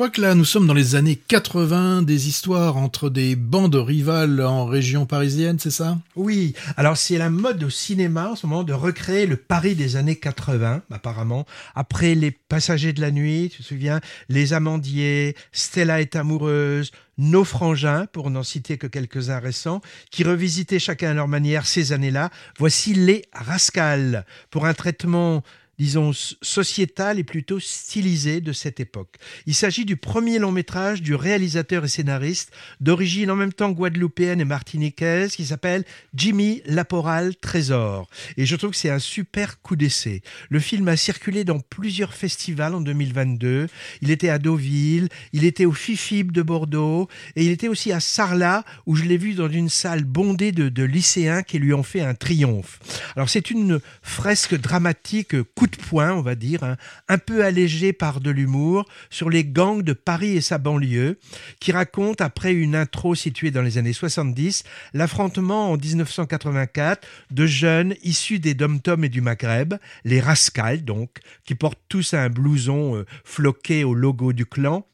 crois que là, nous sommes dans les années 80, des histoires entre des bandes rivales en région parisienne, c'est ça? Oui, alors c'est la mode au cinéma en ce moment de recréer le Paris des années 80, apparemment. Après Les Passagers de la Nuit, tu te souviens, Les Amandiers, Stella est amoureuse, nos frangins, pour n'en citer que quelques-uns récents, qui revisitaient chacun à leur manière ces années-là. Voici les Rascals, pour un traitement disons, sociétal et plutôt stylisé de cette époque. Il s'agit du premier long métrage du réalisateur et scénariste d'origine en même temps guadeloupéenne et martiniquaise qui s'appelle Jimmy Laporal Trésor. Et je trouve que c'est un super coup d'essai. Le film a circulé dans plusieurs festivals en 2022. Il était à Deauville, il était au FIFIB de Bordeaux et il était aussi à Sarlat où je l'ai vu dans une salle bondée de, de lycéens qui lui ont fait un triomphe. Alors c'est une fresque dramatique coup de poing, on va dire, hein, un peu allégé par de l'humour, sur les gangs de Paris et sa banlieue, qui raconte, après une intro située dans les années 70, l'affrontement en 1984 de jeunes issus des dom-toms et du Maghreb, les Rascals donc, qui portent tous un blouson euh, floqué au logo du clan,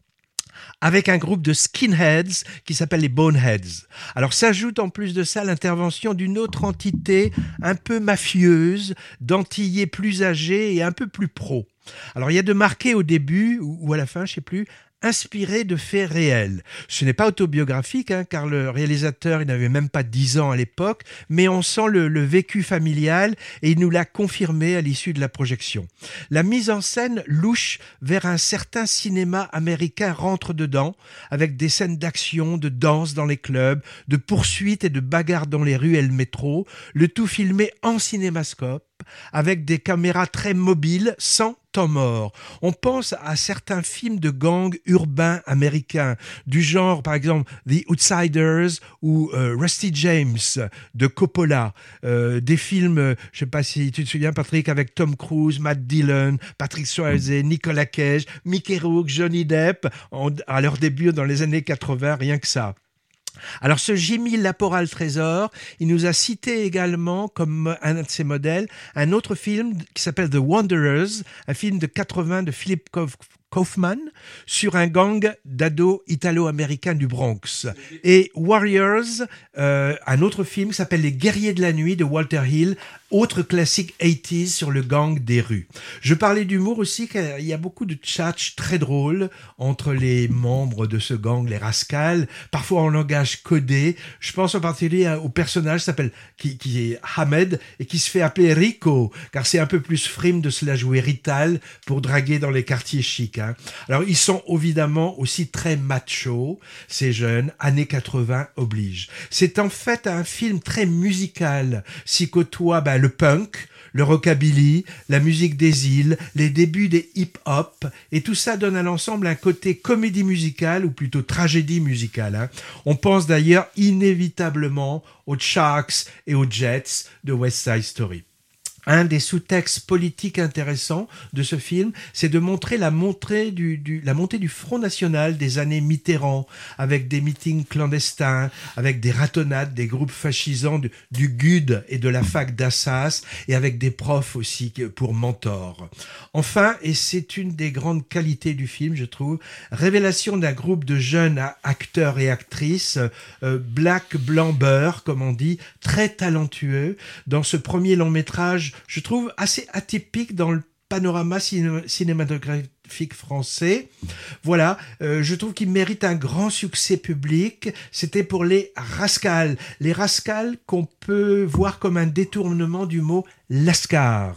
avec un groupe de skinheads qui s'appelle les Boneheads. Alors s'ajoute en plus de ça l'intervention d'une autre entité un peu mafieuse, d'antillais plus âgés et un peu plus pro. Alors il y a de marqué au début ou à la fin, je sais plus, inspiré de faits réels. Ce n'est pas autobiographique, hein, car le réalisateur n'avait même pas 10 ans à l'époque, mais on sent le, le vécu familial et il nous l'a confirmé à l'issue de la projection. La mise en scène louche vers un certain cinéma américain rentre dedans, avec des scènes d'action, de danse dans les clubs, de poursuites et de bagarres dans les rues et le métro, le tout filmé en cinémascope avec des caméras très mobiles sans temps mort. On pense à certains films de gangs urbains américains, du genre par exemple The Outsiders ou euh, Rusty James de Coppola, euh, des films, euh, je sais pas si tu te souviens Patrick, avec Tom Cruise, Matt Dillon, Patrick Swayze, Nicolas Cage, Mickey Rourke, Johnny Depp, à leur début dans les années 80, rien que ça. Alors ce Jimmy Laporal Trésor, il nous a cité également comme un de ses modèles un autre film qui s'appelle The Wanderers, un film de 80 de Philip Kaufman sur un gang d'ados italo-américains du Bronx. Et Warriors, euh, un autre film qui s'appelle Les Guerriers de la Nuit de Walter Hill, autre classique 80s sur le gang des rues. Je parlais d'humour aussi, car il y a beaucoup de tchatch très drôles entre les membres de ce gang, les rascals, parfois en langage codé. Je pense en particulier au personnage qui s'appelle, qui, qui est Hamed et qui se fait appeler Rico, car c'est un peu plus frime de se la jouer Rital pour draguer dans les quartiers chics. Hein. Alors ils sont évidemment aussi très macho, ces jeunes, années 80 oblige. C'est en fait un film très musical, si côtoie ben, le punk, le rockabilly, la musique des îles, les débuts des hip-hop, et tout ça donne à l'ensemble un côté comédie musicale, ou plutôt tragédie musicale. Hein. On pense d'ailleurs inévitablement aux Sharks et aux Jets de West Side Story un des sous-textes politiques intéressants de ce film, c'est de montrer la montée du, la montée du Front National des années Mitterrand, avec des meetings clandestins, avec des ratonnades, des groupes fascisants du, du GUD et de la fac d'Assas, et avec des profs aussi pour mentors. Enfin, et c'est une des grandes qualités du film, je trouve, révélation d'un groupe de jeunes acteurs et actrices, euh, black, blanc, beurre, comme on dit, très talentueux, dans ce premier long métrage je trouve assez atypique dans le panorama cinématographique français. Voilà, euh, je trouve qu'il mérite un grand succès public. C'était pour les rascals. Les rascals qu'on peut voir comme un détournement du mot lascar.